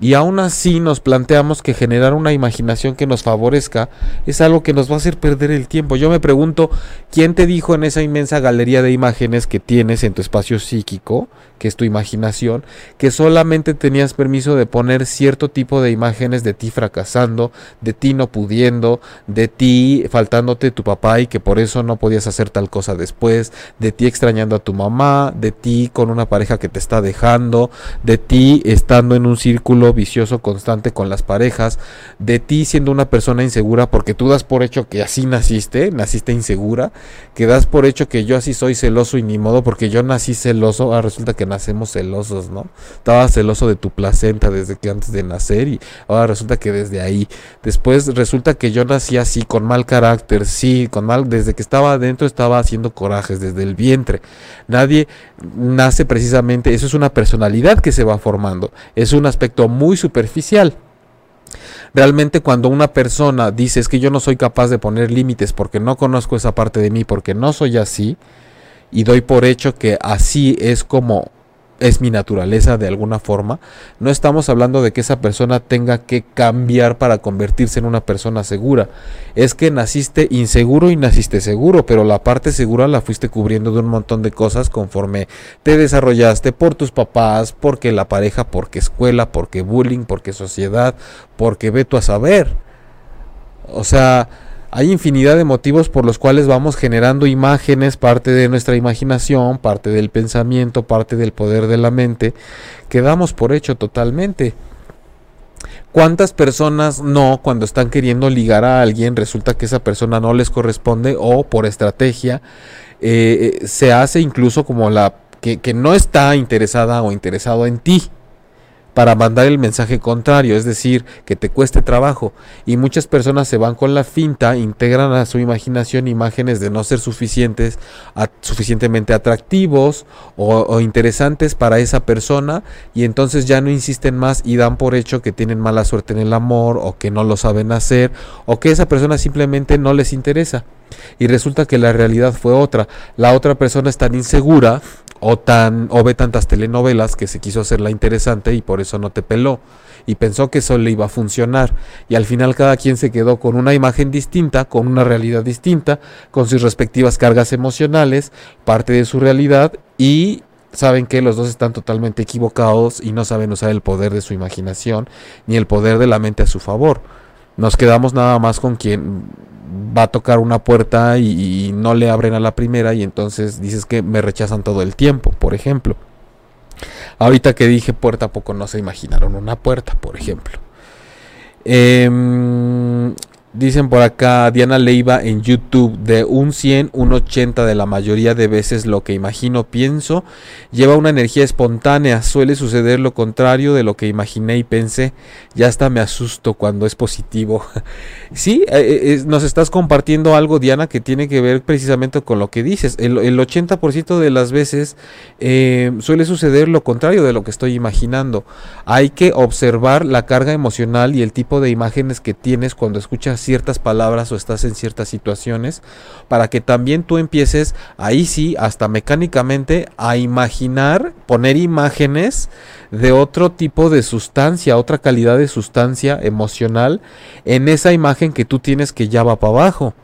Y aún así nos planteamos que generar una imaginación que nos favorezca es algo que nos va a hacer perder el tiempo. Yo me pregunto, ¿quién te dijo en esa inmensa galería de imágenes que tienes en tu espacio psíquico que es tu imaginación, que solamente tenías permiso de poner cierto tipo de imágenes de ti fracasando, de ti no pudiendo, de ti faltándote tu papá y que por eso no podías hacer tal cosa después, de ti extrañando a tu mamá, de ti con una pareja que te está dejando, de ti estando en un círculo vicioso constante con las parejas, de ti siendo una persona insegura porque tú das por hecho que así naciste, naciste insegura, que das por hecho que yo así soy celoso y ni modo porque yo nací celoso, ahora resulta que nacemos celosos, ¿no? Estaba celoso de tu placenta desde que antes de nacer y ahora resulta que desde ahí. Después resulta que yo nací así, con mal carácter, sí, con mal, desde que estaba adentro estaba haciendo corajes, desde el vientre. Nadie nace precisamente, eso es una personalidad que se va formando, es un aspecto muy superficial. Realmente cuando una persona dice es que yo no soy capaz de poner límites porque no conozco esa parte de mí, porque no soy así, y doy por hecho que así es como es mi naturaleza de alguna forma. No estamos hablando de que esa persona tenga que cambiar para convertirse en una persona segura. Es que naciste inseguro y naciste seguro, pero la parte segura la fuiste cubriendo de un montón de cosas conforme te desarrollaste por tus papás, porque la pareja, porque escuela, porque bullying, porque sociedad, porque ve tú a saber. O sea, hay infinidad de motivos por los cuales vamos generando imágenes, parte de nuestra imaginación, parte del pensamiento, parte del poder de la mente, que damos por hecho totalmente. ¿Cuántas personas no, cuando están queriendo ligar a alguien, resulta que esa persona no les corresponde o por estrategia eh, se hace incluso como la que, que no está interesada o interesado en ti? Para mandar el mensaje contrario, es decir, que te cueste trabajo. Y muchas personas se van con la finta, integran a su imaginación imágenes de no ser suficientes, suficientemente atractivos o, interesantes para esa persona y entonces ya no insisten más y dan por hecho que tienen mala suerte en el amor o que no lo saben hacer o que esa persona simplemente no les interesa. Y resulta que la realidad fue otra. La otra persona es tan insegura o tan o ve tantas telenovelas que se quiso hacerla interesante y por eso no te peló y pensó que eso le iba a funcionar y al final cada quien se quedó con una imagen distinta, con una realidad distinta, con sus respectivas cargas emocionales, parte de su realidad y saben que los dos están totalmente equivocados y no saben usar el poder de su imaginación ni el poder de la mente a su favor. Nos quedamos nada más con quien va a tocar una puerta y, no le abren a la primera y entonces dices que me rechazan todo el tiempo, por ejemplo. Ahorita que dije puerta, poco no se imaginaron una puerta, por ejemplo. Eh, Dicen por acá Diana Leiva en YouTube de un 100, un 80 de la mayoría de veces lo que imagino pienso lleva una energía espontánea. Suele suceder lo contrario de lo que imaginé y pensé. Ya hasta me asusto cuando es positivo. sí, eh, eh, nos estás compartiendo algo Diana que tiene que ver precisamente con lo que dices. El, 80% de las veces eh, suele suceder lo contrario de lo que estoy imaginando. Hay que observar la carga emocional y el tipo de imágenes que tienes cuando escuchas ciertas palabras o estás en ciertas situaciones para que también tú empieces ahí sí hasta mecánicamente a imaginar, poner imágenes de otro tipo de sustancia, otra calidad de sustancia emocional en esa imagen que tú tienes que ya va para abajo.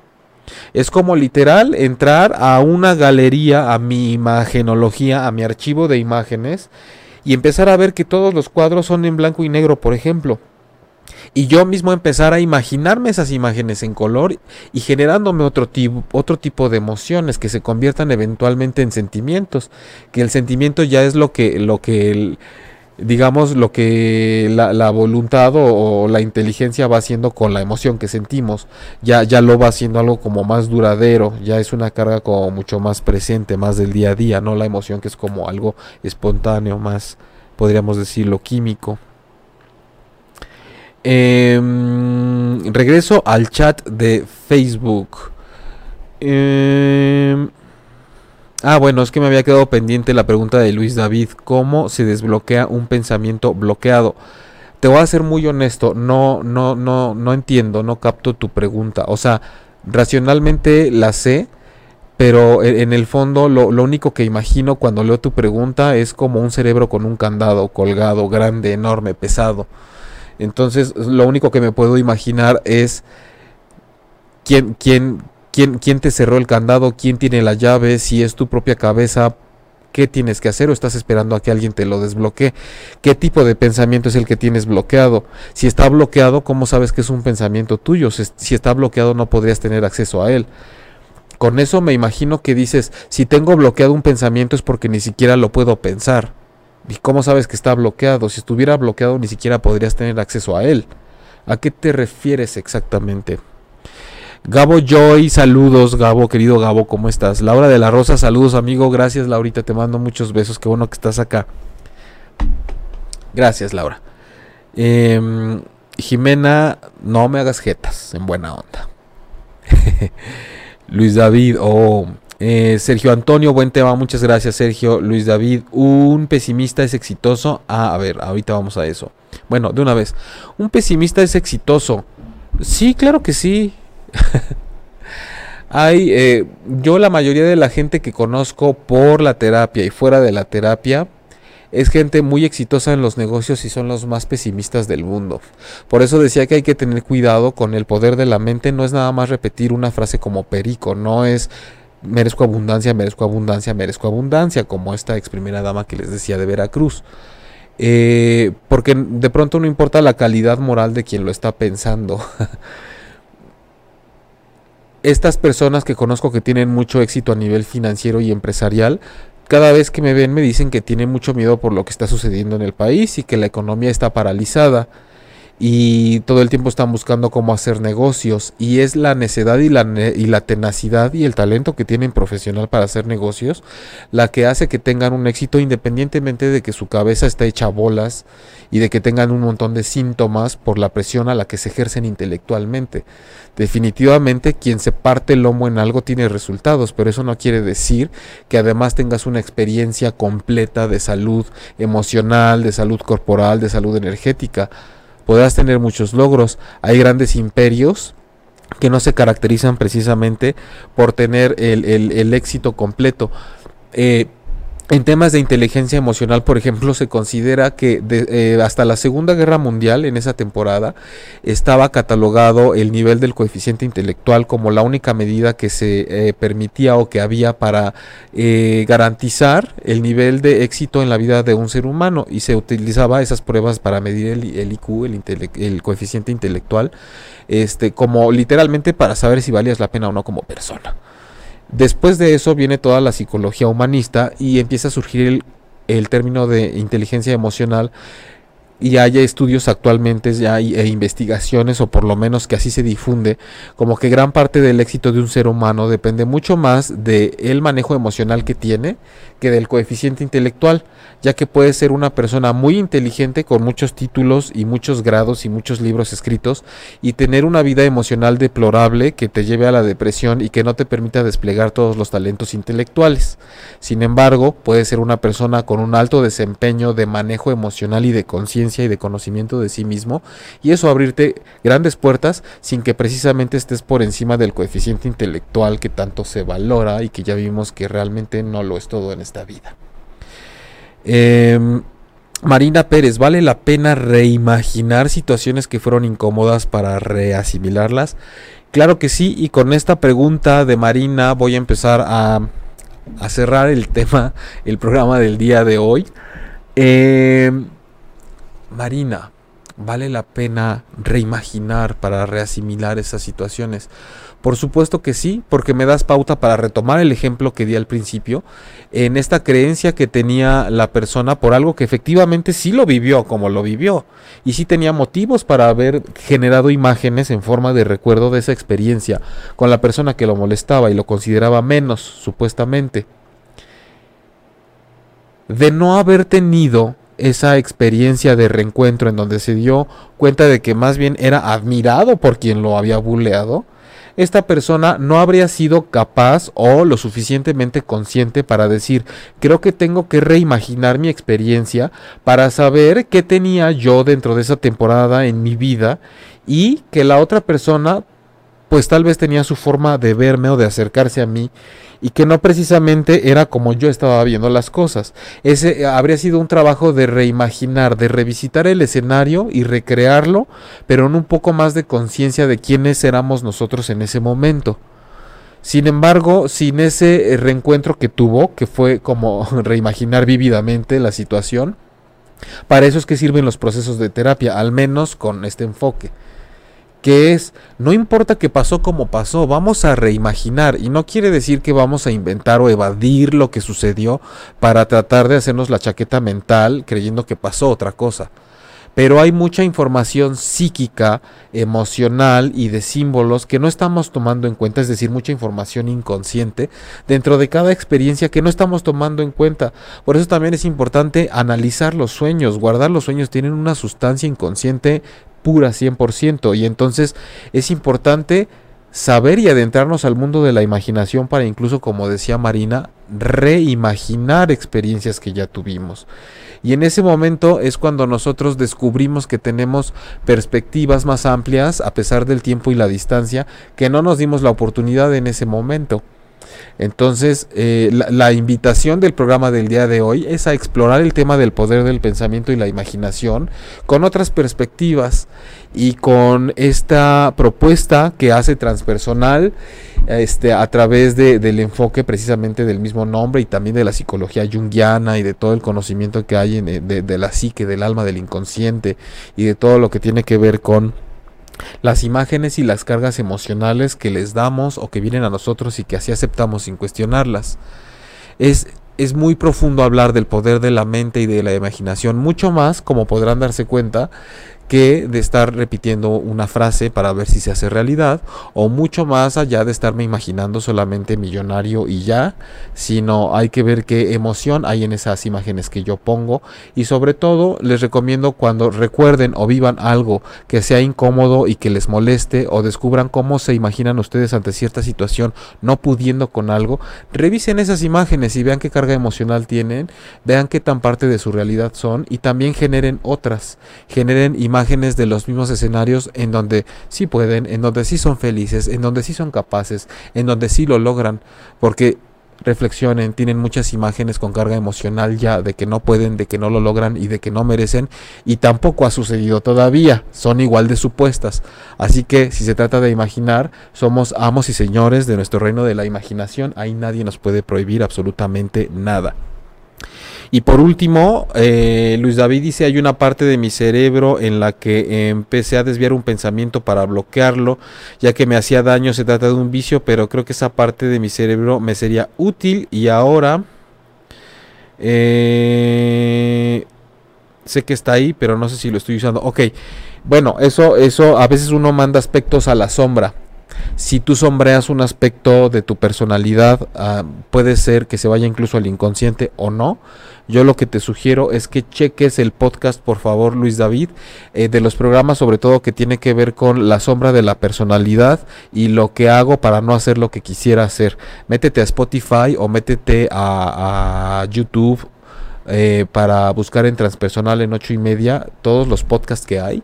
Es como literal entrar a una galería, a mi imagenología, a mi archivo de imágenes y empezar a ver que todos los cuadros son en blanco y negro, por ejemplo y yo mismo empezar a imaginarme esas imágenes en color y generándome otro tipo, otro tipo de emociones que se conviertan eventualmente en sentimientos, que el sentimiento ya es lo que, lo que digamos, lo que la, voluntad o, la inteligencia va haciendo con la emoción que sentimos, ya, ya lo va haciendo algo como más duradero, ya es una carga como mucho más presente, más del día a día, no la emoción que es como algo espontáneo, más, podríamos decirlo, químico. Em, regreso al chat de Facebook. Em, ah, bueno, es que me había quedado pendiente la pregunta de Luis David. ¿Cómo se desbloquea un pensamiento bloqueado? Te voy a ser muy honesto, no, no, no, no entiendo, no capto tu pregunta. O sea, racionalmente la sé, pero e, en el fondo lo, lo, único que imagino cuando leo tu pregunta es como un cerebro con un candado colgado, grande, enorme, pesado. Entonces, lo único que me puedo imaginar es quién, quién, quién, quién te cerró el candado, quién tiene la llave, si es tu propia cabeza, qué tienes que hacer o estás esperando a que alguien te lo desbloquee. ¿Qué tipo de pensamiento es el que tienes bloqueado? Si está bloqueado, ¿cómo sabes que es un pensamiento tuyo? Si está bloqueado, no podrías tener acceso a él. Con eso me imagino que dices, si tengo bloqueado un pensamiento es porque ni siquiera lo puedo pensar. ¿Y cómo sabes que está bloqueado? Si estuviera bloqueado ni siquiera podrías tener acceso a él. ¿A qué te refieres exactamente? Gabo Joy, saludos, Gabo, querido Gabo, ¿cómo estás? Laura de la Rosa, saludos, amigo, gracias, Laurita, te mando muchos besos, qué bueno que estás acá. Gracias, Laura. Em, Jimena, no me hagas jetas, en buena onda. Luis David, oh, eh, Sergio Antonio, buen tema, muchas gracias Sergio. Luis David, un pesimista es exitoso. Ah, a ver, ahorita vamos a eso. Bueno, de una vez, un pesimista es exitoso. Sí, claro que sí. Hay, eh, yo la mayoría de la gente que conozco por la terapia y fuera de la terapia, es gente muy exitosa en los negocios y son los más pesimistas del mundo. Por eso decía que hay que tener cuidado con el poder de la mente. No es nada más repetir una frase como perico, no es merezco abundancia, merezco abundancia, merezco abundancia, como esta ex primera dama que les decía de Veracruz. Eh, porque de pronto no importa la calidad moral de quien lo está pensando. Estas personas que conozco que tienen mucho éxito a nivel financiero y empresarial, cada vez que me ven me dicen que tienen mucho miedo por lo que está sucediendo en el país y que la economía está paralizada y todo el tiempo están buscando cómo hacer negocios y es la necedad y la, y la tenacidad y el talento que tienen profesional para hacer negocios la que hace que tengan un éxito independientemente de que su cabeza está hecha bolas y de que tengan un montón de síntomas por la presión a la que se ejercen intelectualmente. Definitivamente quien se parte el lomo en algo tiene resultados, pero eso no quiere decir que además tengas una experiencia completa de salud emocional, de salud corporal, de salud energética podrás tener muchos logros. Hay grandes imperios que no se caracterizan precisamente por tener el, éxito completo. Eh, en temas de inteligencia emocional, por ejemplo, se considera que eh, hasta la Segunda Guerra Mundial, en esa temporada, estaba catalogado el nivel del coeficiente intelectual como la única medida que se eh, permitía o que había para eh, garantizar el nivel de éxito en la vida de un ser humano y se utilizaba esas pruebas para medir el, IQ, el, el, coeficiente intelectual, este, como literalmente para saber si valías la pena o no como persona. Después de eso viene toda la psicología humanista y empieza a surgir el, término de inteligencia emocional y haya estudios actualmente ya e investigaciones o por lo menos que así se difunde como que gran parte del éxito de un ser humano depende mucho más del el manejo emocional que tiene que del coeficiente intelectual ya que puede ser una persona muy inteligente con muchos títulos y muchos grados y muchos libros escritos y tener una vida emocional deplorable que te lleve a la depresión y que no te permita desplegar todos los talentos intelectuales. Sin embargo, puede ser una persona con un alto desempeño de manejo emocional y de conciencia y de conocimiento de sí mismo y eso abrirte grandes puertas sin que precisamente estés por encima del coeficiente intelectual que tanto se valora y que ya vimos que realmente no lo es todo en esta vida. Em, Marina Pérez, ¿vale la pena reimaginar situaciones que fueron incómodas para reasimilarlas? Claro que sí, y con esta pregunta de Marina voy a empezar a, cerrar el tema, el programa del día de hoy. Em, Marina, ¿vale la pena reimaginar para reasimilar esas situaciones? Por supuesto que sí, porque me das pauta para retomar el ejemplo que di al principio, en esta creencia que tenía la persona por algo que efectivamente sí lo vivió como lo vivió, y sí tenía motivos para haber generado imágenes en forma de recuerdo de esa experiencia con la persona que lo molestaba y lo consideraba menos, supuestamente. De no haber tenido esa experiencia de reencuentro en donde se dio cuenta de que más bien era admirado por quien lo había buleado, esta persona no habría sido capaz o lo suficientemente consciente para decir, creo que tengo que reimaginar mi experiencia para saber qué tenía yo dentro de esa temporada en mi vida y que la otra persona pues tal vez tenía su forma de verme o de acercarse a mí y que no precisamente era como yo estaba viendo las cosas. Ese eh, habría sido un trabajo de reimaginar, de revisitar el escenario y recrearlo, pero en un poco más de conciencia de quiénes éramos nosotros en ese momento. Sin embargo, sin ese eh, reencuentro que tuvo, que fue como reimaginar vívidamente la situación, para eso es que sirven los procesos de terapia, al menos con este enfoque que es, no importa que pasó como pasó, vamos a reimaginar y no quiere decir que vamos a inventar o evadir lo que sucedió para tratar de hacernos la chaqueta mental creyendo que pasó otra cosa. Pero hay mucha información psíquica, emocional y de símbolos que no estamos tomando en cuenta, es decir, mucha información inconsciente dentro de cada experiencia que no estamos tomando en cuenta. Por eso también es importante analizar los sueños, guardar los sueños, tienen una sustancia inconsciente pura 100%. Y entonces es importante saber y adentrarnos al mundo de la imaginación para incluso, como decía Marina, reimaginar experiencias que ya tuvimos. Y en ese momento es cuando nosotros descubrimos que tenemos perspectivas más amplias a pesar del tiempo y la distancia, que no nos dimos la oportunidad en ese momento. Entonces, eh, la, invitación del programa del día de hoy es a explorar el tema del poder del pensamiento y la imaginación con otras perspectivas y con esta propuesta que hace transpersonal este, a través del enfoque precisamente del mismo nombre y también de la psicología junguiana y de todo el conocimiento que hay en, de la psique, del alma, del inconsciente y de todo lo que tiene que ver con las imágenes y las cargas emocionales que les damos o que vienen a nosotros y que así aceptamos sin cuestionarlas. Es, es muy profundo hablar del poder de la mente y de la imaginación, mucho más, como podrán darse cuenta, que de estar repitiendo una frase para ver si se hace realidad o mucho más allá de estarme imaginando solamente millonario y ya, sino hay que ver qué emoción hay en esas imágenes que yo pongo. Y sobre todo les recomiendo cuando recuerden o vivan algo que sea incómodo y que les moleste o descubran cómo se imaginan ustedes ante cierta situación no pudiendo con algo, revisen esas imágenes y vean qué carga emocional tienen, vean qué tan parte de su realidad son y también generen otras, generen imágenes imágenes de los mismos escenarios en donde sí pueden, en donde sí son felices, en donde sí son capaces, en donde sí lo logran, porque reflexionen, tienen muchas imágenes con carga emocional ya de que no pueden, de que no lo logran y de que no merecen y tampoco ha sucedido todavía, son igual de supuestas. Así que si se trata de imaginar, somos amos y señores de nuestro reino de la imaginación, ahí nadie nos puede prohibir absolutamente nada. Y por último, eh, Luis David dice, hay una parte de mi cerebro en la que empecé a desviar un pensamiento para bloquearlo, ya que me hacía daño, se trata de un vicio, pero creo que esa parte de mi cerebro me sería útil. Y ahora... Eh, sé que está ahí, pero no sé si lo estoy usando. Ok, bueno, eso, eso, a veces uno manda aspectos a la sombra si tú sombreas un aspecto de tu personalidad, ah, puede ser que se vaya incluso al inconsciente o no. Yo lo que te sugiero es que cheques el podcast, por favor, Luis David, eh, de los programas, sobre todo que tiene que ver con la sombra de la personalidad y lo que hago para no hacer lo que quisiera hacer. Métete a Spotify o métete a, YouTube eh, para buscar en transpersonal en ocho y media todos los podcasts que hay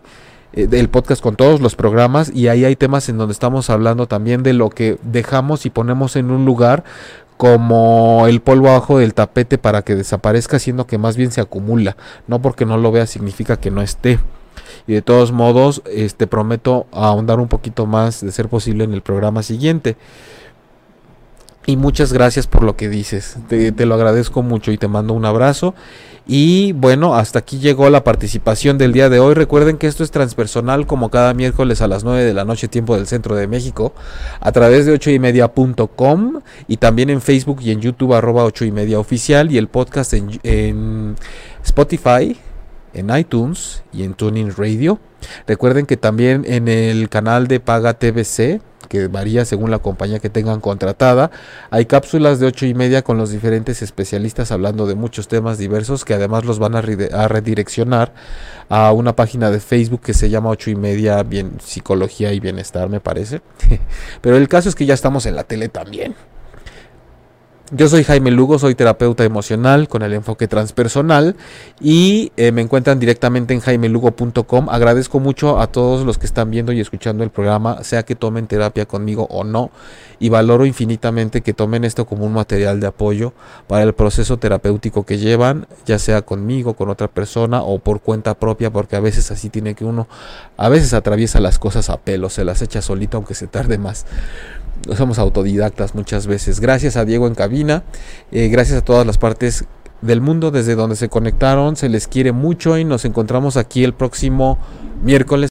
eh, el podcast con todos los programas y ahí hay temas en donde estamos hablando también de lo que dejamos y ponemos en un lugar como el polvo abajo del tapete para que desaparezca, siendo que más bien se acumula. No porque no lo vea significa que no esté. Y de todos modos, este prometo ahondar un poquito más de ser posible en el programa siguiente. Y muchas gracias por lo que dices. Te, lo agradezco mucho y te mando un abrazo. Y bueno, hasta aquí llegó la participación del día de hoy. Recuerden que esto es transpersonal como cada miércoles a las 9 de la noche tiempo del centro de México a través de 8 y media.com y también en Facebook y en YouTube arroba 8 y media oficial y el podcast en, en Spotify, en iTunes y en Tuning Radio. Recuerden que también en el canal de Paga TVC que varía según la compañía que tengan contratada. Hay cápsulas de 8 y media con los diferentes especialistas hablando de muchos temas diversos que además los van a, redireccionar a una página de Facebook que se llama 8 y media bien, psicología y bienestar me parece. Pero el caso es que ya estamos en la tele también. Yo soy Jaime Lugo, soy terapeuta emocional con el enfoque transpersonal y eh, me encuentran directamente en jaimelugo.com. Agradezco mucho a todos los que están viendo y escuchando el programa, sea que tomen terapia conmigo o no, y valoro infinitamente que tomen esto como un material de apoyo para el proceso terapéutico que llevan, ya sea conmigo, con otra persona o por cuenta propia, porque a veces así tiene que uno, a veces atraviesa las cosas a pelo, se las echa solito aunque se tarde más somos autodidactas muchas veces. Gracias a Diego en cabina, eh, gracias a todas las partes del mundo desde donde se conectaron, se les quiere mucho y nos encontramos aquí el próximo miércoles.